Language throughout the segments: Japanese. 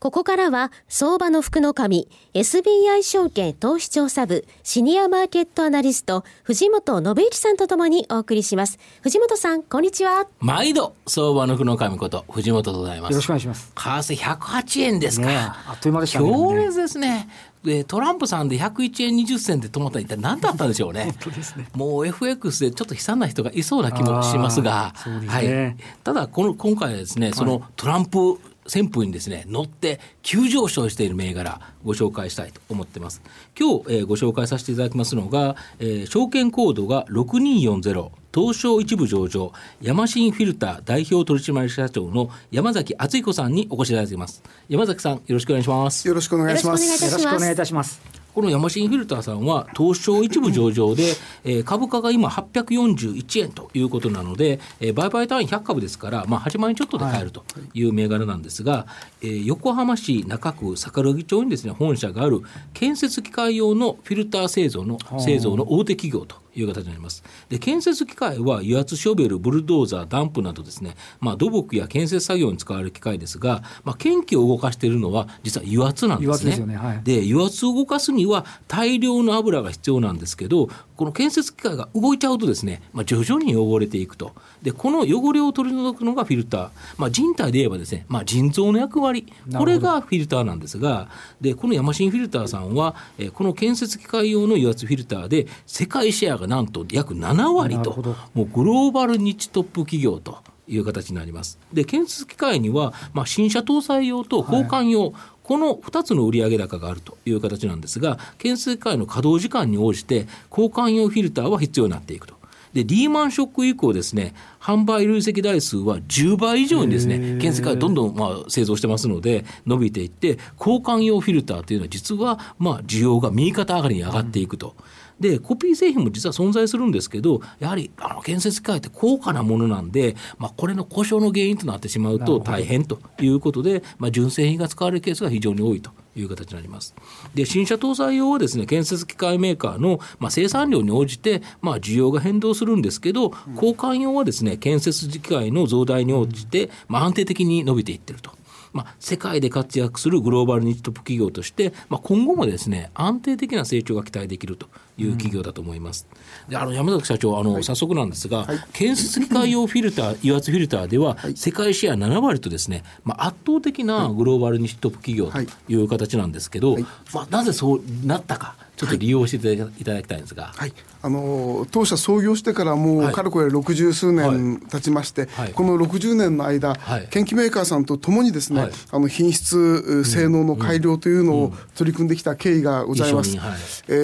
ここからは、相場の福の神、SBI 証券投資調査部、シニアマーケットアナリスト、藤本信之さんとともにお送りします。藤本さん、こんにちは。毎度、相場の福の神こと、藤本でございます。よろしくお願いします。為替108円ですか。ね、あっという間でしたね。強烈ですね。でトランプさんで101円20銭で止まったら一体何だったんでしょうね。本当ですねもう FX でちょっと悲惨な人がいそうな気もしますが、すね、はい、ただこの今回はですね、そのトランプ旋風にですね乗って急上昇している銘柄ご紹介したいと思ってます。今日、えー、ご紹介させていただきますのが、えー、証券コードが6240東証一部上場ヤマシンフィルター代表取締役社長の山崎敦彦さんにお越しいただいています。山崎さんよろしくお願いします。よろしくお願いします。よろしくお願いいたしますこのヤマシンフィルターさんは東証一部上場で、えー、株価が今841円ということなので、えー、売買単位100株ですから、まあ、8万円ちょっとで買えるという銘柄なんですが、はい、えー、横浜市中区桜木町にですね本社がある建設機械用のフィルター製造の製造の大手企業という形になります。で建設機械は油圧ショベル、ブルドーザー、ダンプなどですね、まあ、土木や建設作業に使われる機械ですが、まあ、検機を動かしているのは実は油圧なんですね。油圧、ねはい、で油圧を動かすには大量の油が必要なんですけどこの建設機械が動いちゃうとですね、まあ、徐々に汚れていくと。でこの汚れを取り除くのがフィルター、まあ、人体で言えばですね、まあ、腎臓の役割。これがフィルターなんですがでこのヤマシンフィルターさんは、えー、この建設機械用の油圧フィルターで世界シェアがなんと約7割と。もうグローバルニッチトップ企業という形になります。で建設機械には、まあ、新車搭載用と交換用、はいこの2つの売上高があるという形なんですが、建設機械の稼働時間に応じて、交換用フィルターは必要になっていくと。でリーマンショック以降ですね販売累積台数は10倍以上にですね建設機どんどんまあ製造してますので伸びていって交換用フィルターというのは実はまあ需要が右肩上がりに上がっていくと。うんでコピー製品も実は存在するんですけどやはりあの建設機械って高価なものなんで、まあ、これの故障の原因となってしまうと大変ということで、まあ、純正品が使われるケースが非常に多いという形になります。で新車搭載用はですね建設機械メーカーの、まあ、生産量に応じて、まあ、需要が変動するんですけど、交換用はですね建設機械の増大に応じて、まあ、安定的に伸びていってると。まあ、世界で活躍するグローバルニッチトップ企業として、まあ、今後もですね安定的な成長が期待できるという企業だと思います。であの山崎社長あの、はい、早速なんですが、はい、建設機械用フィルター油圧フィルターでは、はい、世界シェア7割とですね、まあ、圧倒的なグローバルニッチトップ企業とい。う形なんですけど、まあ、なぜそうなったか。ちょっと利用していただきたいんですが、はい、あの当社創業してからもうかれこれ六十数年経ちまして、はい、この60年の間、はい、研究メーカーさんとともにですね、はい、あの品質、性能の改良というのを取り組んできた経緯がございます。うんうん、え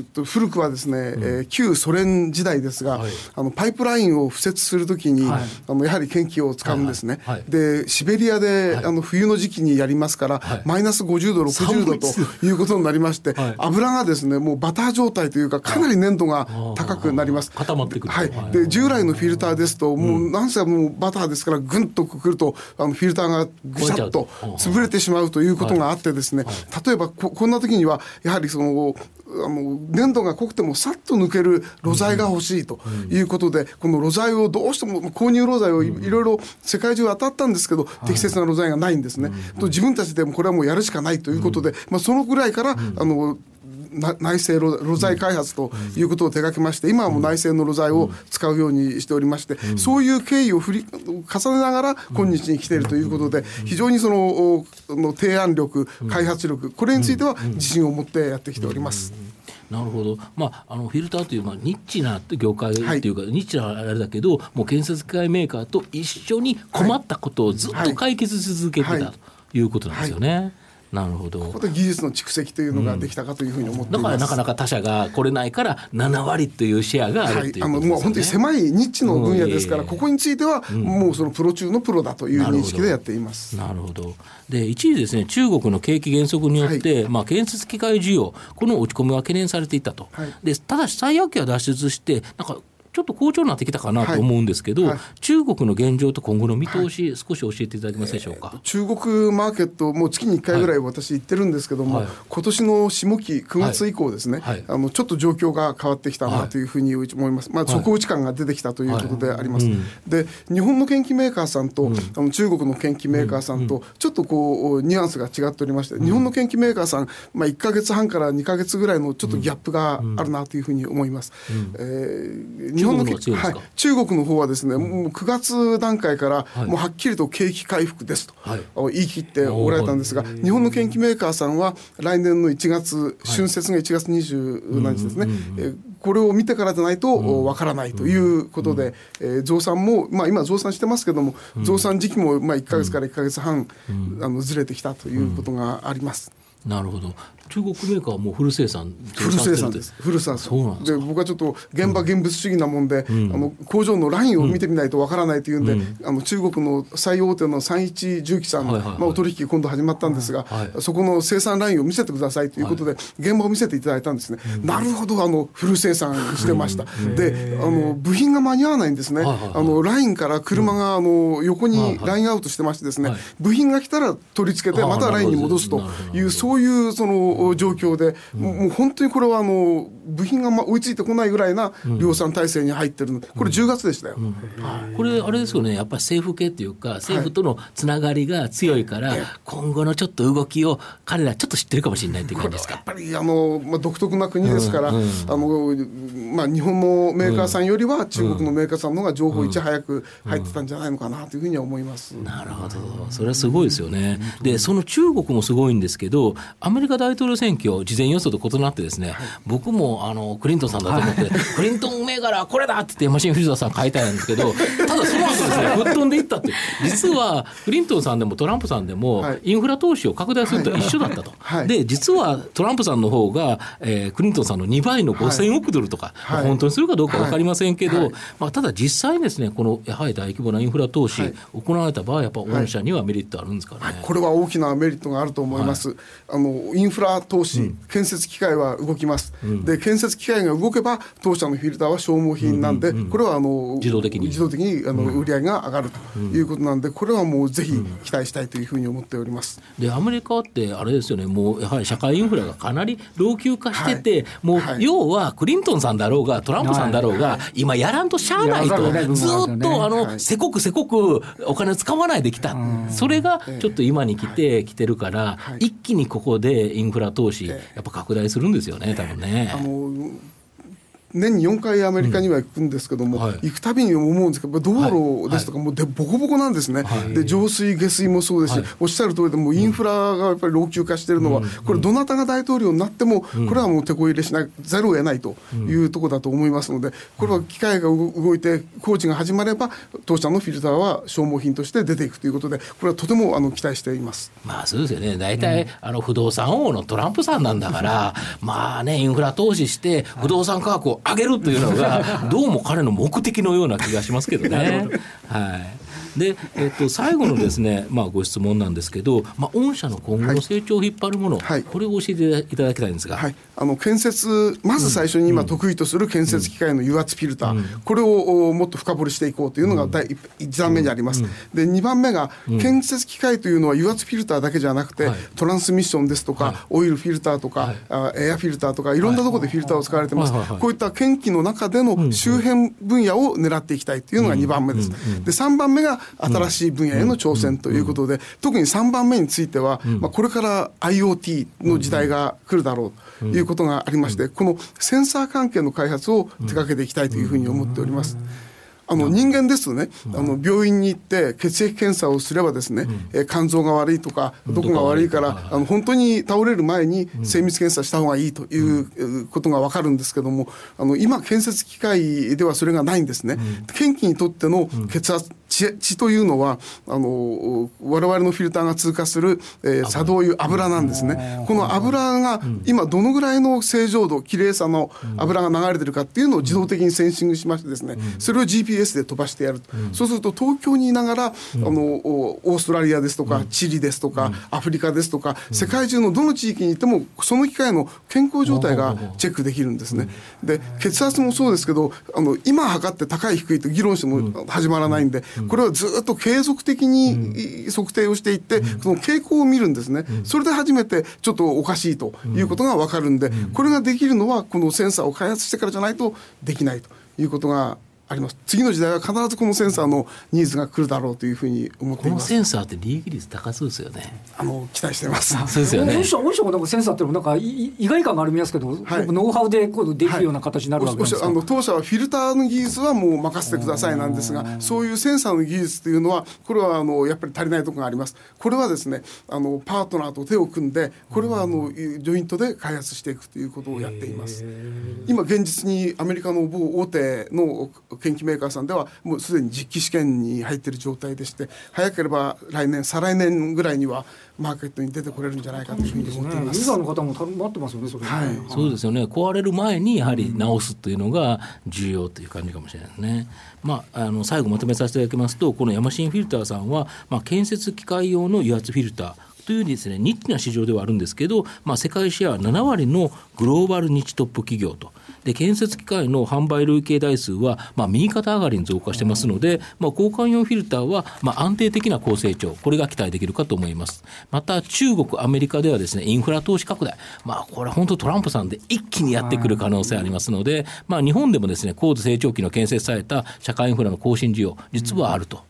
ー、と古くはですね、うん、えー、旧ソ連時代ですが、あのパイプラインを敷設するときに、あのやはり研究を使うんですね。でシベリアで、あの冬の時期にやりますから、マイナス50度60度ということになりまして、油がですねもうバター状態というかかなり粘度が高くなります。固まってくるはい。で従来のフィルターですともうなんせもうバターですからぐんとくるとあのフィルターがぐしゃっと潰れてしまうということがあってですね例えばここんな時にはやはりそのあの粘度が濃くてもさっと抜ける露材が欲しいということで、この露材をどうしても購入露材をいろいろ世界中当たったんですけど、適切な露材がないんですね。と自分たちでもこれはもうやるしかないということで、まあ、そのぐらいから、あの内製露材開発ということを手がけまして、今はもう内製の露材を使うようにしておりまして、そういう経緯を振り重ねながら今日に来ているということで、非常にそのの提案力、開発力、これについては自信を持ってやってきております。なるほど、まあ、あのフィルターという、まあ、ニッチな業界っていうか、はい、ニッチなあれだけど、もう建設機械メーカーと一緒に困ったことをずっと解決し続けてた、ということなんですよね。はいなるほど。ここで技術の蓄積というのができたかというふうに思っています、うん、だからなかなか他社が来れないから7割というシェアがあるっていう、ね、はい、あのもう本当に狭いニッチの分野ですから、ここについてはもうそのプロ中のプロだという認識でやっています。なるほど。で一時ですね中国の景気減速によって、はい、まあ、建設機械需要この落ち込みは懸念されていたと、はい、でただし最悪期は脱出してなんかちょっと好調になってきたかなと思うんですけど、はい。はい、中国の現状と今後の見通し、はい、少し教えていただけますでしょうか、えー、中国マーケット、もう月に1回ぐらい私行ってるんですけども、はい、今年の下期、9月以降ですね、あのちょっと状況が変わってきたなというふうに思います、まあ、底打ち感が出てきたということであります。で日本の研機メーカーさんと、うん、あの中国の研機メーカーさんと、ちょっとこうニュアンスが違っておりまして、日本の研機メーカーさん、まあ、1か月半から2か月ぐらいのちょっとギャップがあるなというふうに思います。え日本のはい、中国の方はですね、もう9月段階から、もうはっきりと景気回復ですと、言い切っておられたんですが、日本の研機メーカーさんは、来年の1月、春節が1月20何日ですね、えこれを見てからでないとわからないということで、えー、増産も、まあ、今、増産してますけども、増産時期もまあ1か月から1か月半、あのずれてきたということがあります。なるほど。中国メーカーはもうフル生産フル生産です。フル生産そうなんで僕はちょっと現場現物主義なもんで、うん、あの工場のラインを見てみないとわからないというんで、うん、あの中国の最大手の三一重機さん、はいはいはい、まあ、お取引今度始まったんですが、はい、そこの生産ラインを見せてくださいということで、はい、現場を見せていただいたんですね、うん、なるほどあのフル生産してました、であの部品が間に合わないんですね、はいはいはい、あのラインから車があの横にラインアウトしてましてですね、部品が来たら取り付けてまたラインに戻すというそういうその状況で、もう本当にこれはあの部品がま追いついてこないぐらいな量産体制に入ってるこれ10月でしたよ、これあれですよね。やっぱり政府系っていうか政府とのつながりが強いから、今後のちょっと動きを彼らちょっと知ってるかもしれないっていう感じですか？やっぱりあの、まあ、独特な国ですから、あのまあ、日本のメーカーさんよりは中国のメーカーさんの方が情報いち早く入ってたんじゃないのかなというふうには思います、なるほど。それはすごいですよね、でその中国もすごいんですけどアメリカ大統領選挙事前予想と異なってですね、はい、僕もあのクリントンさんだと思って、はい、クリントン銘柄これだって言ってマシン藤田さん買いたいんですけどただその後ですね 吹っ飛んでいったって実はクリントンさんでもトランプさんでもインフラ投資を拡大すると一緒だったと、はい、で実はトランプさんの方が、えー、クリントンさんの2倍の5000億ドルとか、まあ、本当にするかどうか分かりませんけど、まあ、ただ実際にですねこのやはり大規模なインフラ投資行われた場合やっぱ御社にはメリットあるんですかね、これは大きなメリットがあると思います。あのインフラ投資、うん、建設機械は動きます、うん、で建設機械が動けば当社のフィルターは消耗品なんで、これはあの自動的に。自動的にあの売り上げが上がるということなんで、これはもうぜひ期待したいというふうに思っております。でアメリカってあれですよね、もうやはり社会インフラがかなり老朽化してて、はい、もう、はい、要はクリントンさんだろうがトランプさんだろうが、はい、今やらんとしゃあないと、ずっとあの、せこくせこくお金使わないできた、それがちょっと今に来て、来てるから、一気にここでインフラ投資、やっぱ拡大するんですよね、多分ね。あの年に4回アメリカには行くんですけども、うんはい、行くたびに思うんですけど道路ですとかもうでボコボコなんですね、はい、で浄水下水もそうですし、はい、おっしゃる通りでもインフラがやっぱり老朽化しているのは、うん、これどなたが大統領になっても、これはもう手こ入れしなざるを得ないというところだと思いますのでこれは機械が動いて工事が始まれば当社のフィルターは消耗品として出ていくということでこれはとてもあの期待しています。まあそうですよね。大体、うん、あの不動産王のトランプさんなんだから まあねインフラ投資して不動産価格を上げるというのが どうも彼の目的のような気がしますけどね。はいで、えっと、最後のですね、まあ、ご質問なんですけど、まあ、御社の今後の成長を引っ張るもの、はい、これを教えていただきたいんですが、はい、あの建設まず最初に今得意とする建設機械の油圧フィルター、うん、これをもっと深掘りしていこうというのが第1段目にあります、うん、で2番目が建設機械というのは油圧フィルターだけじゃなくて、はい、トランスミッションですとか、はい、オイルフィルターとか、はい、あエアフィルターとかいろんなところでフィルターを使われてます、こういった研機の中での周辺分野を狙っていきたいというのが2番目です、で3番目が新しい分野への挑戦ということで、特に3番目については、まあ、これから IoT の時代が来るだろうということがありまして、このセンサー関係の開発を手掛けていきたいというふうに思っております。あの人間ですとね、あの病院に行って血液検査をすればですね、え肝臓が悪いとかどこが悪いからあの本当に倒れる前に精密検査した方がいいということが分かるんですけどもあの今建設機械ではそれがないんですね。検機にとっての血圧血血血というのはあの我々のフィルターが通過する、えー、作動油油なんですね。この油が今どのぐらいの正常度綺麗さの油が流れてるかっていうのを自動的にセンシングしましてですね、それを GPS で飛ばしてやる、そうすると東京にいながら、あのオーストラリアですとか、チリですとか、アフリカですとか、世界中のどの地域にいてもその機械の健康状態がチェックできるんですね。で血圧もそうですけどあの今測って高い低いと議論しても始まらないんで、これはずっと継続的に測定をしていって、その傾向を見るんですね、それで初めてちょっとおかしいということが分かるんで、これができるのはこのセンサーを開発してからじゃないとできないということがあります。次の時代は必ずこのセンサーのニーズが来るだろうというふうに思っています。このセンサーって利益率高そうですよね。あの期待してます。そうですよね。御社もなんかセンサーってなんか意外感がありますけど、はい、ノウハウでこうできるような形になるわけですか、はい、あの当社はフィルターの技術はもう任せてくださいなんですがそういうセンサーの技術というのはこれはあのやっぱり足りないところがあります。これはですねあのパートナーと手を組んでこれはあのジョイントで開発していくということをやっています。今現実にアメリカの某大手の研究メーカーさんでははもうすでに実機試験に入っている状態でして早ければ来年再来年ぐらいにはマーケットに出てこれるんじゃないかというふうに思っています。ユーザーの方も待ってますよね。それ、はい、そうですよね。壊れる前にやはり直すというのが重要という感じかもしれないですね。まああの最後まとめさせていただきますと、このヤマシンフィルターさんはまあ建設機械用の油圧フィルター。というですねニッチな市場ではあるんですけど、まあ、世界シェア7割のグローバルニッチトップ企業とで建設機械の販売累計台数は、まあ、右肩上がりに増加してますので、まあ、交換用フィルターは、まあ、安定的な高成長これが期待できるかと思いますまた中国アメリカではですねインフラ投資拡大まあこれ本当トランプさんで一気にやってくる可能性ありますので、まあ、日本でもですね高度成長期の建設された社会インフラの更新需要実はあると。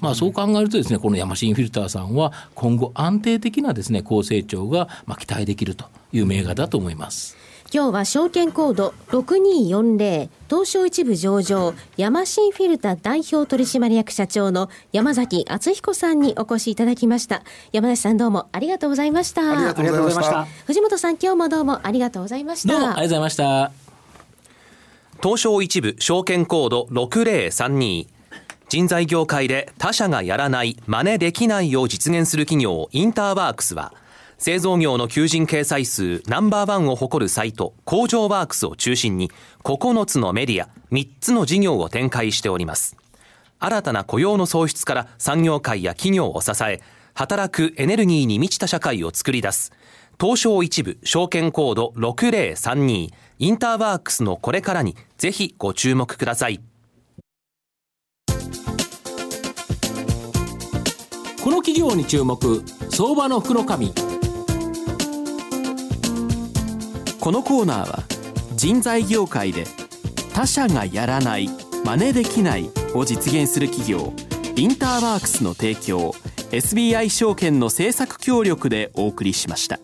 まあ、そう考えるとですねこのヤマシンフィルターさんは今後安定的なですね高成長がまあ期待できるという銘柄だと思います。今日は証券コード6240東証一部上場ヤマシンフィルタ代表取締役社長の山崎敦彦さんにお越しいただきました。山梨さんどうもありがとうございました。ありがとうございました。藤本さん今日もどうもありがとうございました。どうもありがとうございました。東証一部証券コード6032人材業界で他社がやらない真似できないを実現する企業インターワークスは製造業の求人掲載数ナンバーワンを誇るサイト工場ワークスを中心に9つのメディア3つの事業を展開しております。新たな雇用の創出から産業界や企業を支え働くエネルギーに満ちた社会を作り出す。東証一部証券コード6032インターワークスのこれからにぜひご注目ください。この企業に注目相場の福の神。このコーナーは人材業界で他社がやらない真似できないを実現する企業インターワークスの提供 SBI 証券の政策協力でお送りしました。